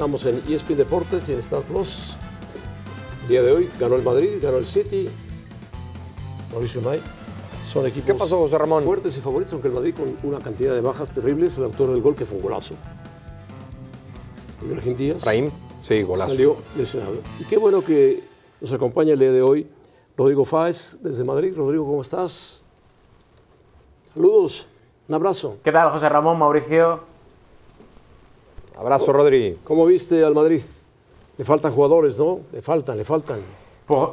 Estamos en ESPN Deportes y en Star Plus. El día de hoy ganó el Madrid, ganó el City. Mauricio May. Son equipos ¿Qué pasó, José Ramón? fuertes y favoritos, aunque el Madrid con una cantidad de bajas terribles. El autor del gol, que fue un golazo. Ibrahim Díaz. Raim, sí, golazo. Salió lesionado. Y qué bueno que nos acompaña el día de hoy Rodrigo Fáez desde Madrid. Rodrigo, ¿cómo estás? Saludos, un abrazo. ¿Qué tal, José Ramón, Mauricio? Abrazo, Rodri. ¿Cómo viste al Madrid? Le faltan jugadores, ¿no? Le faltan, le faltan. Pues,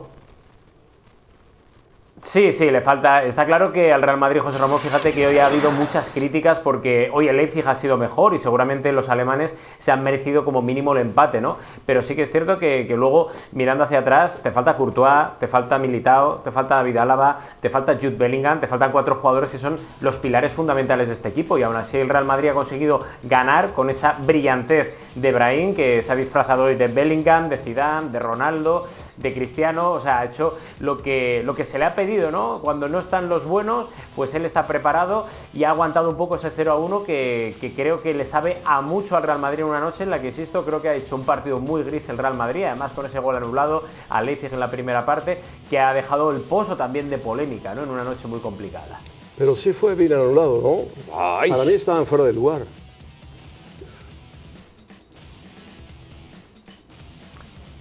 Sí, sí, le falta. Está claro que al Real Madrid, José Ramón, fíjate que hoy ha habido muchas críticas porque hoy el Leipzig ha sido mejor y seguramente los alemanes se han merecido como mínimo el empate, ¿no? Pero sí que es cierto que, luego, mirando hacia atrás, te falta Courtois, te falta Militao, te falta David Álava, te falta Jude Bellingham, te faltan cuatro jugadores que son los pilares fundamentales de este equipo y aún así el Real Madrid ha conseguido ganar con esa brillantez de Brahim que se ha disfrazado hoy de Bellingham, de Zidane, de Ronaldo de Cristiano, o sea, ha hecho lo que, lo que se le ha pedido, ¿no? Cuando no están los buenos, pues él está preparado y ha aguantado un poco ese 0 a 1 que, que creo que le sabe a mucho al Real Madrid en una noche en la que, insisto, creo que ha hecho un partido muy gris el Real Madrid, además con ese gol anulado a Leipzig en la primera parte, que ha dejado el pozo también de polémica, ¿no? En una noche muy complicada. Pero sí fue bien anulado, ¿no? Ay. Para mí estaban fuera de lugar.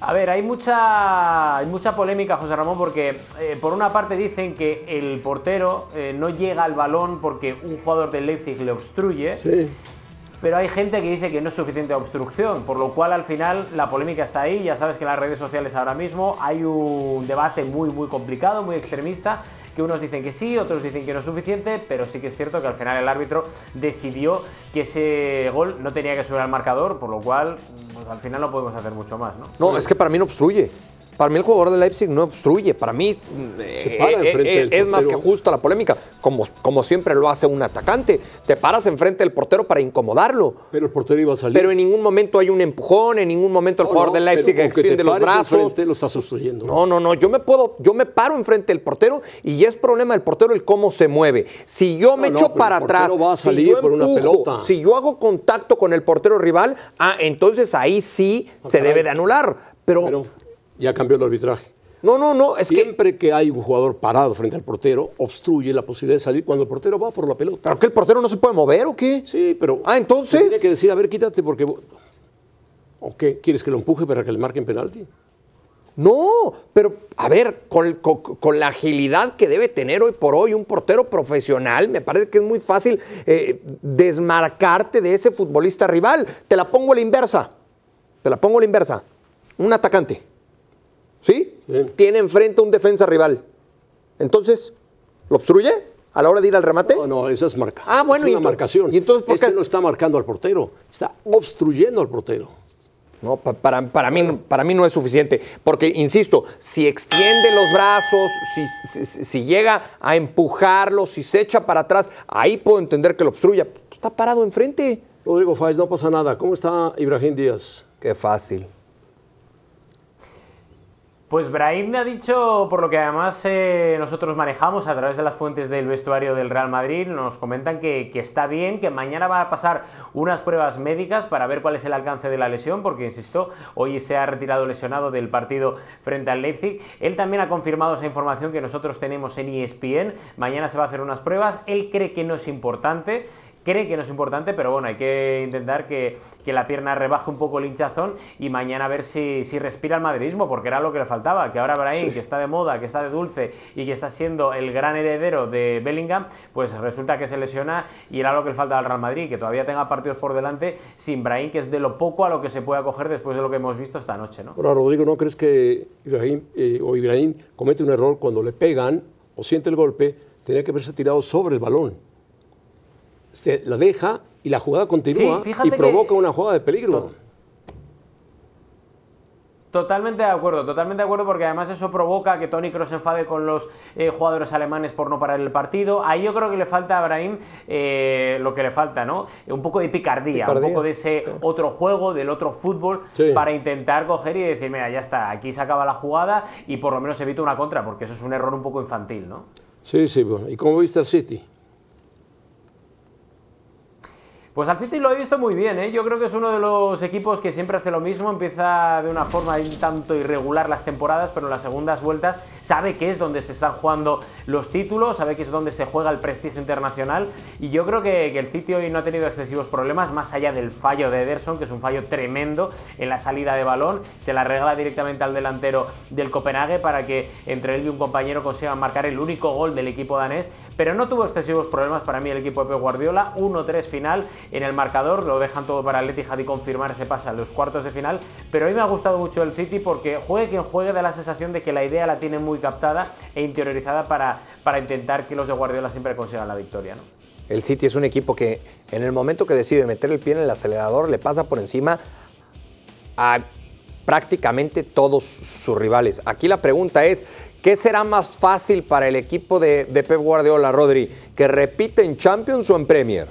A ver, hay mucha, hay mucha polémica, José Ramón, porque eh, por una parte dicen que el portero eh, no llega al balón porque un jugador del Leipzig le obstruye, Sí. pero hay gente que dice que no es suficiente obstrucción, por lo cual al final la polémica está ahí, ya sabes que en las redes sociales ahora mismo hay un debate muy muy complicado, muy extremista, que unos dicen que sí, otros dicen que no es suficiente, pero sí que es cierto que al final el árbitro decidió que ese gol no tenía que subir al marcador, por lo cual pues, al final no podemos hacer mucho más, ¿no? No, es que para mí no obstruye. Para mí el jugador de Leipzig no obstruye. Para mí eh, Se para eh, enfrente eh, es más que justa la polémica, como, como siempre lo hace un atacante. Te paras enfrente del portero para incomodarlo. Pero el portero iba a salir. Pero en ningún momento hay un empujón, en ningún momento el No, jugador no, de Leipzig extiende los brazos. enfrente, lo estás obstruyendo. No, no, no, yo me puedo, yo me paro enfrente del portero y ya es problema del portero el cómo se mueve. Si yo me No, echo para el atrás, va a si salir yo por una pelota. si yo hago contacto con el portero rival, ah, entonces ahí sí se caray. debe de anular. Pero, Pero ya cambió el arbitraje. no, no, no, es que Siempre que... hay un jugador parado frente al portero, obstruye la posibilidad de salir cuando el portero va por la pelota. ¿pero que el portero no se puede mover o qué? Sí, pero. Ah, entonces. Tiene que decir, a ver, quítate porque. ¿O qué? ¿Quieres que lo empuje para que le marquen penalti? No, pero a ver, con, con- con la agilidad que debe tener hoy por hoy un portero profesional, me parece que es muy fácil eh, desmarcarte de ese futbolista rival. Te la pongo a la inversa. Te la pongo a la inversa. Un atacante. ¿Sí? Sí. Tiene enfrente un defensa rival. Entonces, ¿lo obstruye a la hora de ir al remate? No, no, eso es marca. Ah, bueno, es y una marcación. y entonces, ¿por este qué? no está marcando al portero, está obstruyendo al portero. No, pa- para, para, mí, para mí no es suficiente. Porque, insisto, si extiende los brazos, si, si- si llega a empujarlo, si se echa para atrás, ahí puedo entender que lo obstruya. Está parado enfrente. Rodrigo Fáez, no pasa nada. ¿Cómo está Ibrahim Díaz? Qué fácil. Pues Brahim ha dicho, por lo que además eh, nosotros manejamos a través de las fuentes del vestuario del Real Madrid, nos comentan que, que está bien, que mañana va a pasar unas pruebas médicas para ver cuál es el alcance de la lesión, porque insisto, hoy se ha retirado lesionado del partido frente al Leipzig. Él también ha confirmado esa información que nosotros tenemos en ESPN. Mañana se va a hacer unas pruebas. Él cree que no es importante cree que no es importante, pero bueno, hay que intentar que, que la pierna rebaje un poco el hinchazón y mañana a ver si, si respira el madridismo, porque era lo que le faltaba, que ahora Brahim, que está de moda, que está de dulce y que está siendo el gran heredero de Bellingham, pues resulta que se lesiona y era lo que le falta al Real Madrid, que todavía tenga partidos por delante sin Brahim, que es de lo poco a lo que se puede acoger después de lo que hemos visto esta noche. ¿no? Ahora, Rodrigo, ¿no crees que Ibrahim, eh, o Ibrahim comete un error cuando le pegan o siente el golpe? Tenía que haberse tirado sobre el balón. Se la deja y la jugada continúa Sí, y que- provoca una jugada de peligro. Totalmente de acuerdo, totalmente de acuerdo porque además eso provoca que Tony Kroos se enfade con los eh, jugadores alemanes por no parar el partido. Ahí yo creo que le falta a Brahim eh, lo que le falta, ¿no? Un poco de picardía, Picardía, un poco de ese otro juego, del otro fútbol, Sí. para intentar coger y decir, mira, ya está, aquí se acaba la jugada y por lo menos evita una contra, porque eso es un error un poco infantil, ¿no? Sí, sí, bueno. ¿Y cómo viste al City? Pues al City lo he visto muy bien, ¿eh? yo creo que es uno de los equipos que siempre hace lo mismo, empieza de una forma un tanto irregular las temporadas, pero en las segundas vueltas sabe que es donde se están jugando los títulos, sabe que es donde se juega el prestigio internacional. Y yo creo que, que el City hoy no ha tenido excesivos problemas, más allá del fallo de Ederson, que es un fallo tremendo en la salida de balón, se la regala directamente al delantero del Copenhague para que entre él y un compañero consigan marcar el único gol del equipo danés, pero no tuvo excesivos problemas para mí el equipo de Pep Guardiola, 1-3 final en el marcador, lo dejan todo para el Etihad y confirmar se pasa a los cuartos de final, pero a mí me ha gustado mucho el City porque juegue quien juegue da la sensación de que la idea la tiene muy captada e interiorizada para, para intentar que los de Guardiola siempre consigan la victoria. ¿no? El City es un equipo que en el momento que decide meter el pie en el acelerador le pasa por encima a prácticamente todos sus rivales. Aquí la pregunta es, ¿qué será más fácil para el equipo de, de Pep Guardiola, Rodri? ¿Que repite en Champions o en Premier?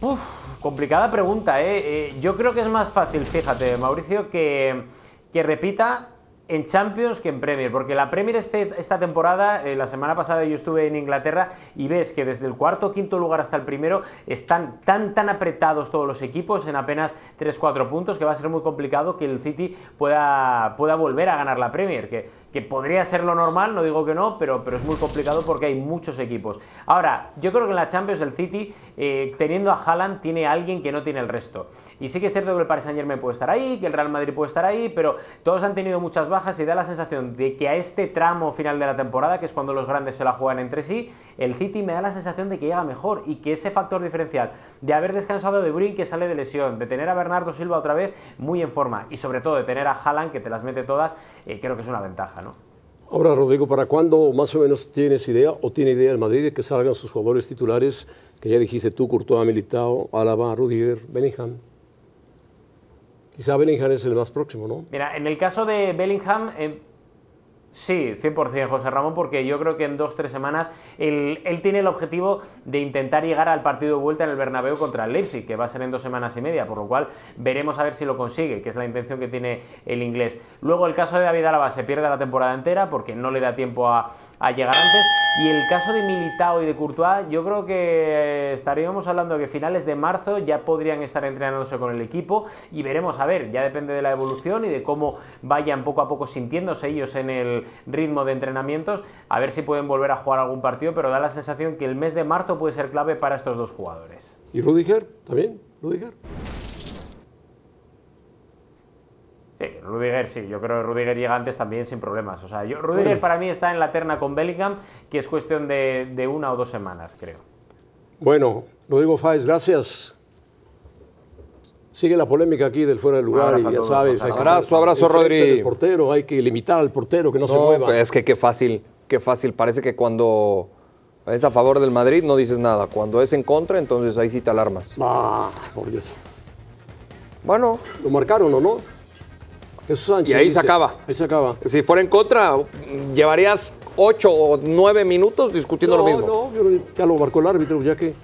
Uf, complicada pregunta, ¿eh? Eh, Yo creo que es más fácil, fíjate, Mauricio, que, que repita en Champions que en Premier, porque la Premier este- esta temporada, eh, la semana pasada yo estuve en Inglaterra y ves que desde el cuarto o quinto lugar hasta el primero están tan tan apretados todos los equipos en apenas 3-4 puntos que va a ser muy complicado que el City pueda, pueda volver a ganar la Premier, que, que podría ser lo normal, no digo que no, pero, pero es muy complicado porque hay muchos equipos. Ahora, yo creo que en la Champions el City, eh, teniendo a Haaland, tiene a alguien que no tiene el resto. Y sí que es cierto que el Paris Saint Germain puede estar ahí, que el Real Madrid puede estar ahí, pero todos han tenido muchas bajas y da la sensación de que a este tramo final de la temporada, que es cuando los grandes se la juegan entre sí, el City me da la sensación de que llega mejor y que ese factor diferencial de haber descansado de Bruyne que sale de lesión, de tener a Bernardo Silva otra vez muy en forma y sobre todo de tener a Haaland que te las mete todas, eh, creo que es una ventaja, ¿no? Ahora, Rodrigo, ¿para cuándo más o menos tienes idea o tiene idea el Madrid de que salgan sus jugadores titulares que ya dijiste tú, Courtois, Militao, Alaba, Rudiger, Bellingham? Quizá Bellingham es el más próximo, ¿no? Mira, en el caso de Bellingham, eh, sí, 100% José Ramón, porque yo creo que en dos, tres semanas él, él tiene el objetivo de intentar llegar al partido de vuelta en el Bernabéu contra el Leipzig, que va a ser en dos semanas y media, por lo cual veremos a ver si lo consigue, que es la intención que tiene el inglés. Luego el caso de David Alaba se pierde la temporada entera porque no le da tiempo a, a llegar antes. Y el caso de Militao y de Courtois, yo creo que estaríamos hablando que finales de marzo ya podrían estar entrenándose con el equipo y veremos a ver, ya depende de la evolución y de cómo vayan poco a poco sintiéndose ellos en el ritmo de entrenamientos, a ver si pueden volver a jugar algún partido, pero da la sensación que el mes de marzo puede ser clave para estos dos jugadores. ¿Y Rudiger también? ¿Rudiger? Sí, Rudiger sí, yo creo que Rudiger llega antes también sin problemas. O sea, yo, Rudiger Bueno. para mí está en la terna con Bellingham, que es cuestión de, de una o dos semanas, creo. Bueno, Rodrigo Fáez, gracias. Sigue la polémica aquí del fuera de lugar abrazo y ya sabes. José hay que Abrazo, abrazo, enfrente Rodri. del portero, hay que limitar al portero que no, se mueva. pues es que qué fácil, qué fácil. Parece que cuando es a favor del Madrid no dices nada. Cuando es en contra, entonces ahí sí te alarmas. Ah, por Dios. Bueno, Lo marcaron o no? Jesús Sánchez. Y ahí se acaba. Ahí se acaba. si fuera en contra, llevarías ocho o nueve minutos discutiendo no, lo mismo. No, yo ya lo marcó el árbitro, ya que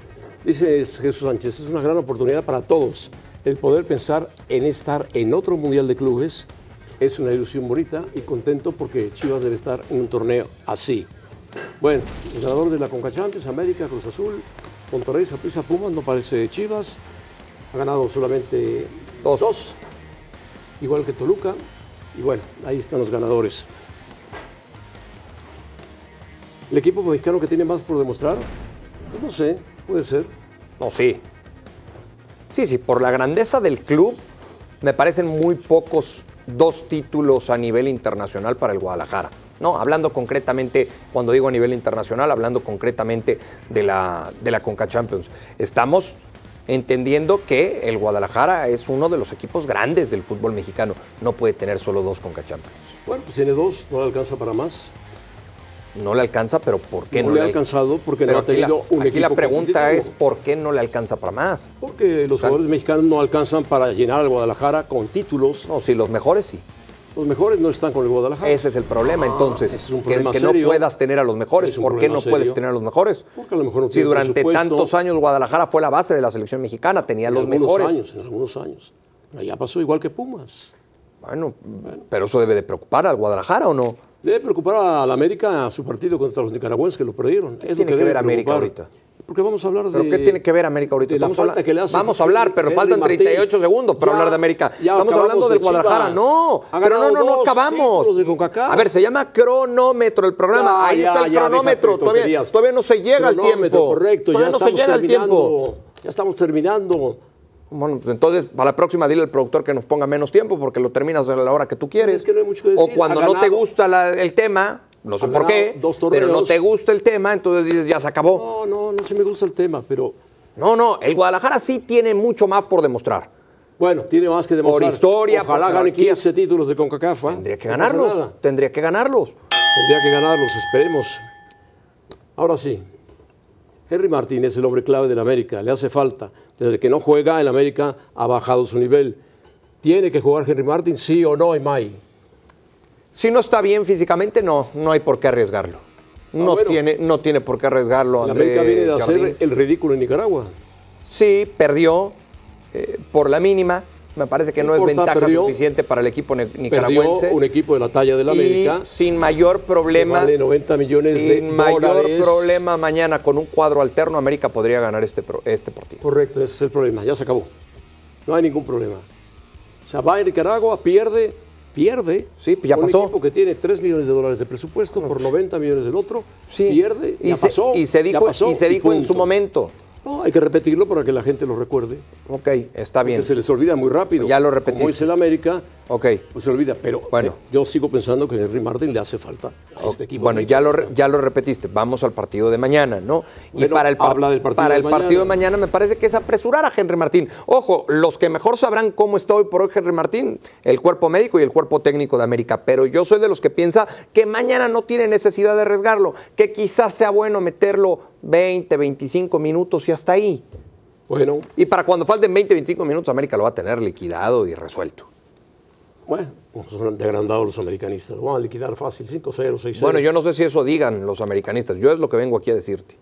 dice Jesús Sánchez, es una gran oportunidad para todos. El poder pensar en estar en otro Mundial de Clubes es una ilusión bonita y contento porque Chivas debe estar en un torneo así. Bueno, el ganador de la Conca Champions, América, Cruz Azul, Monterrey, Saprissa, Pumas, no parece Chivas. Ha ganado solamente Dos. dos, igual que Toluca. Y bueno, ahí están los ganadores. ¿El equipo mexicano que tiene más por demostrar? Pues no sé, puede ser. No, sí. Sí, sí, por la grandeza del club, me parecen muy pocos dos títulos a nivel internacional para el Guadalajara. No, hablando concretamente, cuando digo a nivel internacional, hablando concretamente de la, de la Conca Champions. Estamos entendiendo que el Guadalajara es uno de los equipos grandes del fútbol mexicano. No puede tener solo dos Champions. Bueno, pues tiene dos, no le alcanza para más. No le alcanza, pero ¿por qué no, no, le ha alcanzado? Porque no ha aquí la- tenido un aquí la pregunta es ¿por qué no le alcanza para más? Porque los jugadores mexicanos no alcanzan para llenar al Guadalajara con títulos. No, sí, los mejores sí. Los mejores no están con el Guadalajara. Ese es el problema, entonces. ese es un que- problema que, no puedas tener a los mejores. ¿Por qué no puedes tener a los mejores? Porque a lo mejor no si tiene durante tantos años Guadalajara fue la base de la selección mexicana, tenía en los algunos mejores. años, en algunos años. Pero ya pasó igual que Pumas. Bueno, pero eso debe de preocupar al Guadalajara o no? Debe preocupar a la América su partido contra los nicaragüenses que lo perdieron. Es lo tiene que debe ver América ahorita? Porque vamos a hablar ¿Pero de. qué tiene que ver América ahorita? de la Estamos falta habla- que le hace Vamos a hablar, pero faltan Martín. 38 segundos para Ya- hablar de América. Estamos hablando del de Guadalajara. No, pero no, no, no acabamos. A ver, se llama cronómetro el programa. Ya, Ahí ya, está el cronómetro. Todavía, todavía no se llega al tiempo. Correcto, Todavía ya no se llega al tiempo. Ya estamos terminando. Bueno, pues entonces, para la próxima, dile al productor que nos ponga menos tiempo porque lo terminas a la hora que tú quieres. Es que no hay mucho que o decir. cuando Ha no te gusta la- el tema, no sé por qué, dos pero no te gusta el tema, entonces dices, ya se acabó. No, no, no se me gusta el tema, pero No, no, el Guadalajara sí tiene mucho más por demostrar. bueno, tiene más que demostrar. historia, por Ojalá gane jerarquía. 15 títulos de CONCACAF. ¿ah? Tendría que No ganarlos. Tendría que ganarlos. Tendría que ganarlos, esperemos. Ahora sí, Henry Martín es el hombre clave del América, le hace falta. Desde que no juega, el América ha bajado su nivel. ¿Tiene que jugar Henry Martín, sí o no, Emay? Si no está bien físicamente, no, no hay por qué arriesgarlo. No, Ah, bueno. tiene, no tiene por qué arriesgarlo. André América viene de Jardín. hacer el ridículo en Nicaragua. Sí, perdió eh, por la mínima. Me parece que No no, es ventaja perdió. suficiente para el equipo ne- Perdió nicaragüense. un equipo de la talla del América. Y sin mayor problema. vale 90 millones sin de mayor dólares. problema mañana con un cuadro alterno, América podría ganar este, este partido. Correcto, ese es el problema, ya se acabó. No hay ningún problema. O sea, va a Nicaragua, pierde, pierde. Sí, pues ya pasó. Un equipo que tiene 3 millones de dólares de presupuesto por 90 millones del otro, Sí. pierde, y ya se, pasó. y se dijo, pasó, y se dijo en su momento. No, hay que repetirlo para que la gente lo recuerde. Ok, está bien. Que se les olvida muy rápido. Ya lo repetiste. Como dice el América, Ok. pues se olvida. Pero Bueno. eh, yo sigo pensando que Henry Martin le hace falta a este equipo. Bueno, ya lo, ya lo repetiste. Vamos al partido de mañana, ¿no? y para el, par- habla del partido para de el partido de mañana me parece que es apresurar a Henry Martín. Ojo, los que mejor sabrán cómo está hoy por hoy Henry Martín, el cuerpo médico y el cuerpo técnico de América. Pero yo soy de los que piensa que mañana no tiene necesidad de arriesgarlo, que quizás sea bueno meterlo 20, 25 minutos y hasta ahí. Bueno, Y para cuando falten 20, 25 minutos, América lo va a tener liquidado y resuelto. bueno, pues son de agrandados los americanistas. Lo van a liquidar fácil, 5-0, 6-0. Bueno, yo no sé si eso digan los americanistas. Yo es lo que vengo aquí a decirte.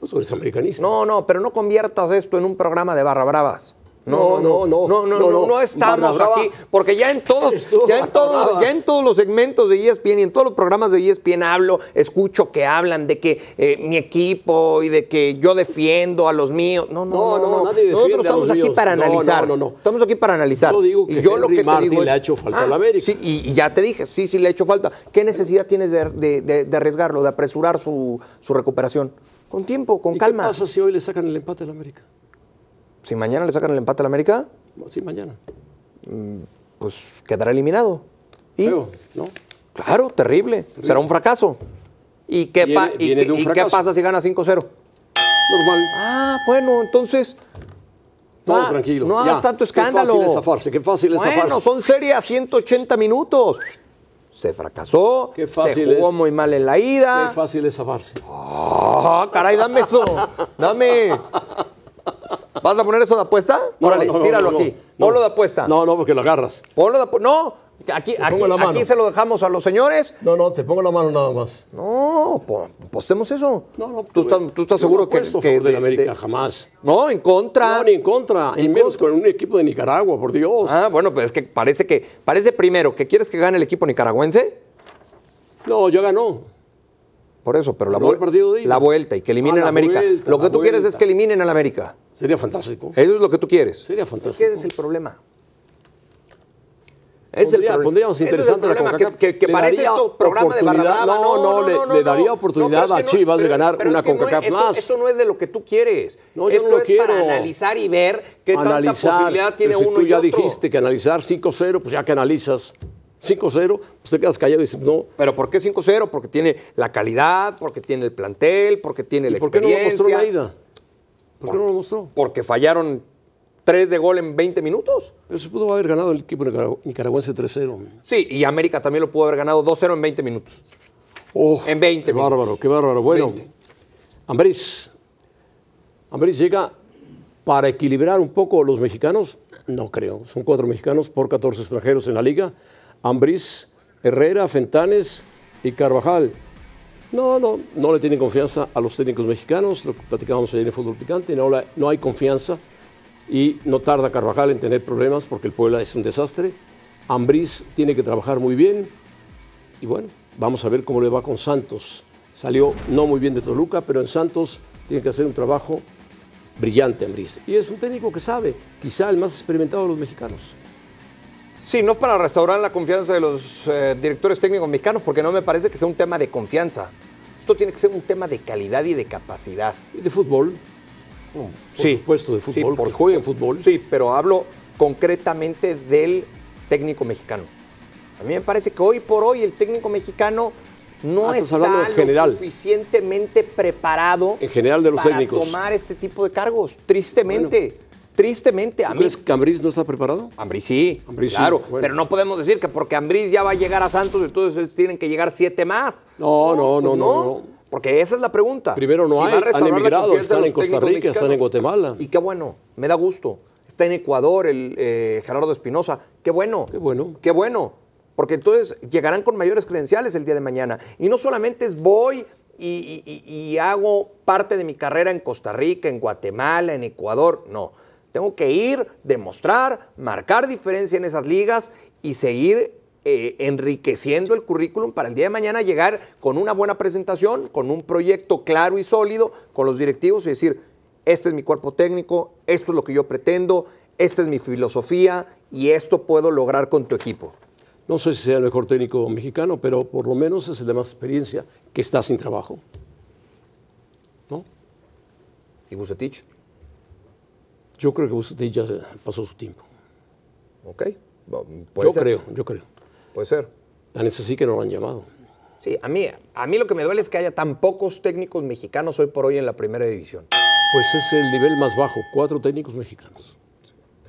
Pues tú eres americanista. No, no, pero no conviertas esto en un programa de barra bravas. No, no, no, no, no, no, no, no. no estamos aquí, porque ya en todos, ya en todos, ya en todos los segmentos de ESPN y en todos los programas de ESPN hablo, escucho que hablan de que eh, mi equipo y de que yo defiendo a los míos. No, no, No, no, no, no. nadie Nosotros a estamos aquí míos. para analizar. no, no, no. Estamos aquí para analizar. Yo digo que Y yo lo Henry que te Martin digo le es- ha hecho falta a la Ah, América. Sí, y, y ya te dije, sí, sí le ha hecho falta. ¿Qué necesidad tienes de, de- de- de arriesgarlo, de apresurar su, su recuperación? Con tiempo, con ¿Y calma. qué pasa si hoy le sacan el empate al América? Si mañana le sacan el empate al América, Sí, mañana. pues quedará eliminado. Y, Feo, ¿no? claro, terrible. Será un fracaso. ¿Y qué, Viene- pa- y viene qué- qué pasa si gana 5-0? Normal. Ah, bueno, entonces. Todo ah, tranquilo. No Ya. hagas tanto Qué escándalo. fácil es zafarse, qué fácil es bueno, zafarse. son serias 180 minutos. Se fracasó, Qué fácil se jugó es. muy mal en la Qué ida. fácil es zafarse. Ah, caray, dame eso. Dame. ¿Vas a poner eso de apuesta? Órale, no, no, tíralo no, aquí. no. Ponlo de apuesta. No, no, porque lo agarras. Ponlo de apu- No, aquí, aquí, la aquí se lo dejamos a los señores. No, no, te pongo la mano nada más. No, po- postemos eso. No, no. ¿Tú estás, tú estás seguro no que, a que favor de la América? de- Jamás. No, en contra. No, ni en contra. Y En menos contra. con un equipo de Nicaragua, por Dios. Ah, bueno, pues es que parece que parece primero que quieres que gane el equipo nicaragüense. No, ya ganó. Por eso, pero la, vuel- ida. la vuelta y que eliminen Ah, la América. vuelta, lo que la tú quieres es que eliminen al América. Sería fantástico. Eso es lo que tú quieres. Sería que fantástico. ese es el problema. Es el Pondría- problema. pondríamos Ese es el interesante la CONCACAF. que, que Le parece esto programa de barra oportunidad- brava. no, no, le- le daría oportunidad a que no- Chivas de ganar pero una que no es- CONCACAF esto- más. Esto no es de lo que tú quieres. No, yo esto no lo es quiero. para analizar y ver qué tanta analizar. posibilidad tiene si uno tú y ya otro. dijiste que analizar 5-0, pues ya que analizas 5-0, pues te quedas callado y dices, no. Pero ¿por qué 5-0? Porque tiene la calidad, porque tiene el plantel, porque tiene la ¿Y por qué no lo experiencia. mostró la ida? ¿Por qué no lo mostró? Porque fallaron tres de gol en 20 minutos. Pero se pudo haber ganado el equipo nicaragü- nicaragüense 3-0. Sí, y América también lo pudo haber ganado 2-0 en 20 minutos. Oh, En 20 Qué minutos. bárbaro, qué bárbaro. Bueno, 20. Ambriz. Ambriz llega para equilibrar un poco los mexicanos. No creo. Son cuatro mexicanos por 14 extranjeros en la liga. Ambriz, Herrera, Fentanes y Carvajal. No, no, no le tienen confianza a los técnicos mexicanos. Lo platicábamos ayer en Fútbol Picante. No, la- no hay confianza y no tarda Carvajal en tener problemas porque el Puebla es un desastre. Ambriz tiene que trabajar muy bien. Y bueno, vamos a ver cómo le va con Santos. Salió no muy bien de Toluca, pero en Santos tiene que hacer un trabajo brillante Ambriz. Y es un técnico que sabe, quizá el más experimentado de los mexicanos. Sí, no es para restaurar la confianza de los eh, directores técnicos mexicanos, porque no me parece que sea un tema de confianza. Esto tiene que ser un tema de calidad y de capacidad. Y de fútbol, por supuesto, de Sí, fútbol, por que jueguen fútbol. Sí, pero hablo concretamente del técnico mexicano. A mí me parece que hoy por hoy el técnico mexicano no Ah, está lo general. suficientemente preparado En general de los para técnicos. tomar este tipo de cargos. Tristemente, tristemente. A ¿Tú mí, crees que Ambriz no está preparado? Ambris sí, Ambriz sí, claro, bueno. pero no podemos decir que porque Ambris ya va a llegar a Santos, entonces tienen que llegar siete más. No, no, pues no, no, no. Porque esa es la pregunta. Primero no va hay, han emigrado, están en Costa Rica, están en Guatemala. Y qué bueno, me da gusto. Está en Ecuador el eh, Gerardo Espinosa. Qué bueno. Qué bueno. Qué bueno. Porque entonces llegarán con mayores credenciales el día de mañana. Y no solamente es voy y, y- y- y hago parte de mi carrera en Costa Rica, en Guatemala, en Ecuador. No. Tengo que ir, demostrar, marcar diferencia en esas ligas y seguir eh, enriqueciendo el currículum para el día de mañana llegar con una buena presentación, con un proyecto claro y sólido, con los directivos y decir, este es mi cuerpo técnico, esto es lo que yo pretendo, esta es mi filosofía y esto puedo lograr con tu equipo. No sé si sea el mejor técnico mexicano, pero por lo menos es el de más experiencia que está sin trabajo. ¿No? ¿Y Bucetich? Yo creo que usted ya pasó su tiempo. ¿Ok? Puede Yo ser. creo, yo creo. Puede ser. Tan es así que no lo han llamado. Sí, a mí, a mí lo que me duele es que haya tan pocos técnicos mexicanos hoy por hoy en la primera división. Pues es el nivel más bajo, cuatro técnicos mexicanos,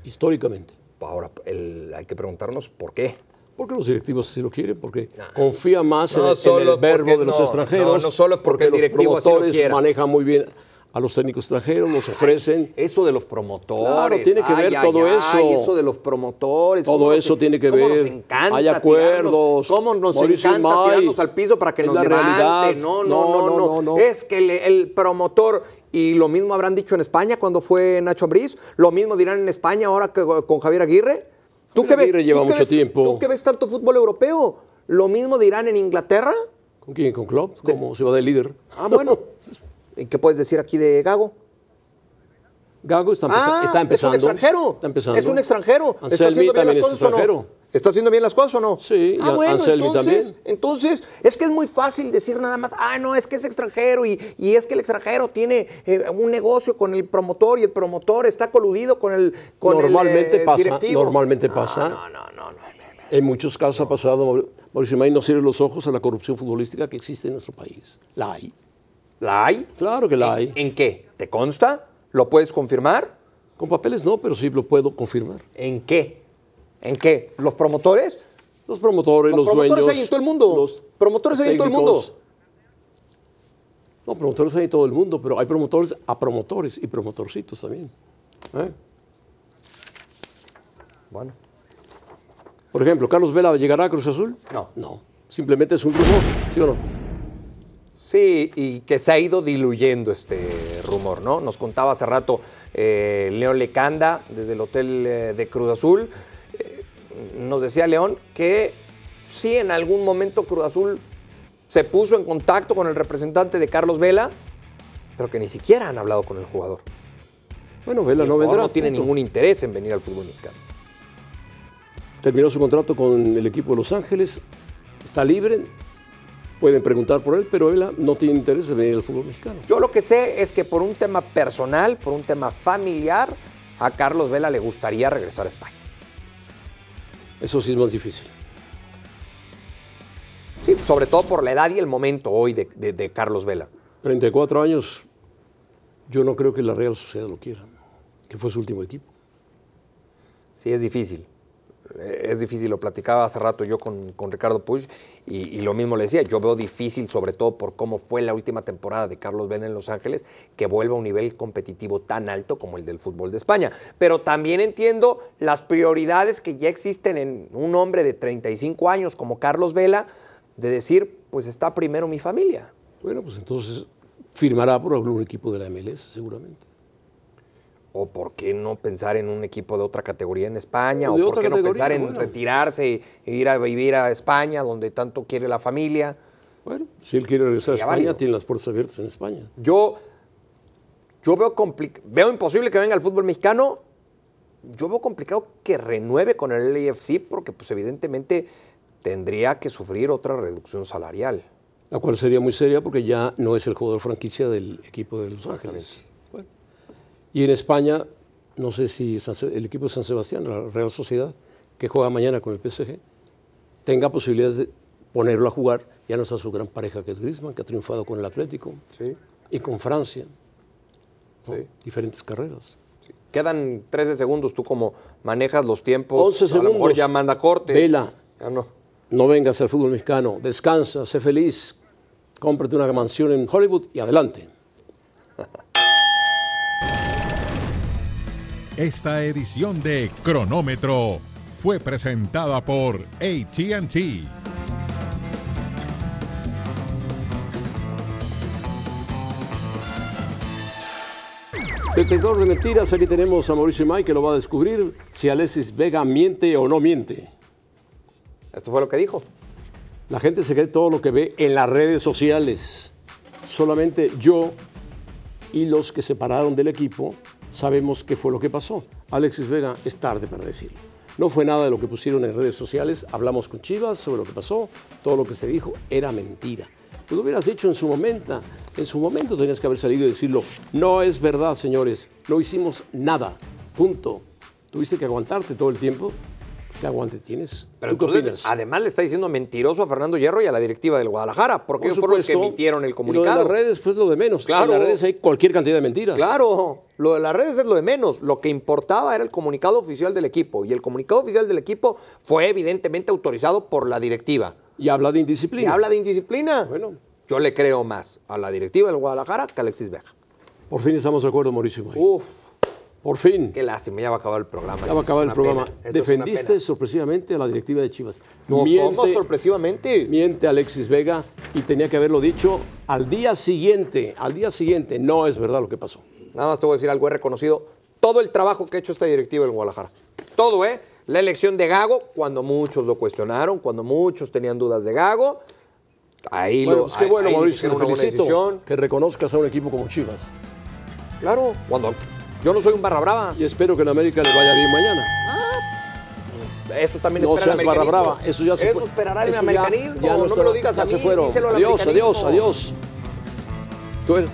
históricamente. Ahora, el- hay que preguntarnos por qué. Porque los directivos así lo quieren, porque confía más en No en, el verbo de los no, extranjeros. no, no solo porque el los así lo promotores quiera. manejan muy bien a los técnicos extranjeros, los ofrecen. Eso de los promotores. Claro, tiene que ver todo eso. eso de los promotores. Todo nos- eso tiene que cómo ver. Nos encanta Hay acuerdos. cómo nos Mauricio encanta Imay. tirarnos al piso para que nos la levante. realidad. No, no, No, no. Es que el, el promotor, y lo mismo habrán dicho en España cuando fue Nacho Ambriz, lo mismo dirán en España ahora que con Javier Aguirre. ¿Tú Javier que ves, Aguirre lleva tú mucho ves- tiempo. ¿Tú que ves tanto fútbol europeo? ¿Lo mismo dirán en Inglaterra? ¿Con quién? ¿Con Klopp? ¿Cómo se va de líder? Ah, bueno. ¿Y qué puedes decir aquí de Gago? Gago está, Ah, está empezando. Es un extranjero. Está empezando. Es un extranjero. ¿Está Anselmi haciendo bien las es cosas o no? extranjero. ¿Está haciendo bien las cosas o no? Sí, ah, bueno, Anselmi entonces, también. Entonces, es que es muy fácil decir nada más, ah, no, es que es extranjero y, y es que el extranjero tiene eh, un negocio con el promotor y el promotor está coludido con el con el, Normalmente eh, pasa, directivo. normalmente No, pasa. No, no, no, no. no. En muchos casos ha pasado, Maur- Mauricio May, no cierre los ojos a la corrupción futbolística que existe en nuestro país. La hay. ¿La hay? Claro que la hay. ¿En qué? ¿Te consta? ¿Lo puedes confirmar? Con papeles no, pero sí lo puedo confirmar. ¿En qué? ¿En qué? ¿Los promotores? Los promotores, Los los, promotores dueños. hay en todo el mundo. los Promotores hay en todo el mundo. No, promotores hay en todo el mundo, pero hay promotores a promotores y promotorcitos también. ¿eh? Bueno. Por ejemplo, ¿Carlos Vela llegará a Cruz Azul? No. No. Simplemente es un rumor, ¿sí o no? Sí, y que se ha ido diluyendo este rumor, ¿no? Nos contaba hace rato eh, León Lecanda, desde el hotel eh, de Cruz Azul. eh, nos decía León que sí, en algún momento Cruz Azul se puso en contacto con el representante de Carlos Vela, pero que ni siquiera han hablado con el jugador. Bueno, Vela El no vendrá. no tiene punto. ningún interés en venir al fútbol mexicano. terminó su contrato con el equipo de Los Ángeles, está libre, pueden preguntar por él, pero él no tiene interés en venir al fútbol mexicano. Yo lo que sé es que por un tema personal, por un tema familiar, a Carlos Vela le gustaría regresar a España. Eso sí es más difícil. Sí, sobre todo por la edad y el momento hoy de, de- de Carlos Vela. 34 años, yo no creo que la Real Sociedad lo quiera, que fue su último equipo. Sí, es difícil. Es difícil, lo platicaba hace rato yo con, con Ricardo Puig y, y lo mismo le decía, yo veo difícil, sobre todo por cómo fue la última temporada de Carlos Vela en Los Ángeles, que vuelva a un nivel competitivo tan alto como el del fútbol de España. Pero también entiendo las prioridades que ya existen en un hombre de 35 años como Carlos Vela, de decir, pues está primero mi familia. Bueno, pues entonces firmará por algún equipo de la MLS, seguramente. ¿O por qué no pensar en un equipo de otra categoría en España? O ¿O de por qué no pensar en bueno. retirarse e ir a vivir a España, donde tanto quiere la familia? Bueno, si él quiere regresar a España, válido. tiene las puertas abiertas en España. Yo, yo veo, veo imposible que venga al fútbol mexicano. Yo veo complicado que renueve con el LAFC porque pues evidentemente tendría que sufrir otra reducción salarial. La cual sería muy seria porque ya no es el jugador franquicia del equipo de Los Ángeles. Y en España, no sé si el equipo de San Sebastián, la Real Sociedad, que juega mañana con el PSG, tenga posibilidades de ponerlo a jugar. Ya no está su gran pareja que es Griezmann, que ha triunfado con el Atlético Sí. y con Francia. ¿no? Sí. Diferentes carreras. Quedan 13 segundos, tú como manejas los tiempos. 11 A lo mejor segundos. ya manda corte. Vela. Ya no. No vengas al fútbol mexicano, descansa, sé feliz, cómprate una mansión en Hollywood y adelante. Esta edición de Cronómetro fue presentada por ATT. Detector de mentiras, aquí tenemos a Mauricio May que lo va a descubrir si Alexis Vega miente o no miente. Esto fue lo que dijo. La gente se cree todo lo que ve en las redes sociales. Solamente yo y los que se pararon del equipo sabemos qué fue lo que pasó. Alexis Vega es tarde para decirlo. No fue nada de lo que pusieron en redes sociales. Hablamos con Chivas sobre lo que pasó. Todo lo que se dijo era mentira. Lo hubieras dicho en su momento. En su momento tenías que haber salido y decirlo. No es verdad, señores. No hicimos nada. Punto. Tuviste que aguantarte todo el tiempo. ¿Qué aguante tienes? Pero ¿Tú qué entonces, opinas? además le está diciendo mentiroso a Fernando Hierro y a la directiva del Guadalajara, porque Por ellos fueron los que emitieron el Y comunicado. Lo de las redes, pues lo de menos. Claro. En las redes hay cualquier cantidad de mentiras. Claro, lo de las redes es lo de menos. Lo que importaba era el comunicado oficial del equipo. Y el comunicado oficial del equipo fue evidentemente autorizado por la directiva. Y habla de Y indisciplina. habla de indisciplina. Bueno. Yo le creo más a la directiva del Guadalajara que a Alexis Vega. Por fin estamos de acuerdo, Mauricio. May. Uf, Por fin. qué lástima, ya va a acabar el programa. Ya va a acabar el programa. Defendiste sorpresivamente a la directiva de Chivas. No, ¿cómo sorpresivamente? miente Alexis Vega y tenía que haberlo dicho al día siguiente. Al día siguiente. No es verdad lo que pasó. Nada más te voy a decir algo, he reconocido todo el trabajo que ha hecho esta directiva del Guadalajara. Todo, ¿eh? La elección de Gago, cuando muchos lo cuestionaron, cuando muchos tenían dudas de Gago. Ahí Bueno, lo pues qué bueno, ahí Mauricio. buena felicito que reconozcas a un equipo como Chivas. Claro, cuando yo no soy un barra brava. Y espero que en América le vaya bien mañana. Eso también No espera el seas barra brava. Eso ya se fue. esperará el Eso ya- americanismo. ya no, está- me lo digas a se mí, fueron. díselo al Adiós, adiós, adiós. Tú eres-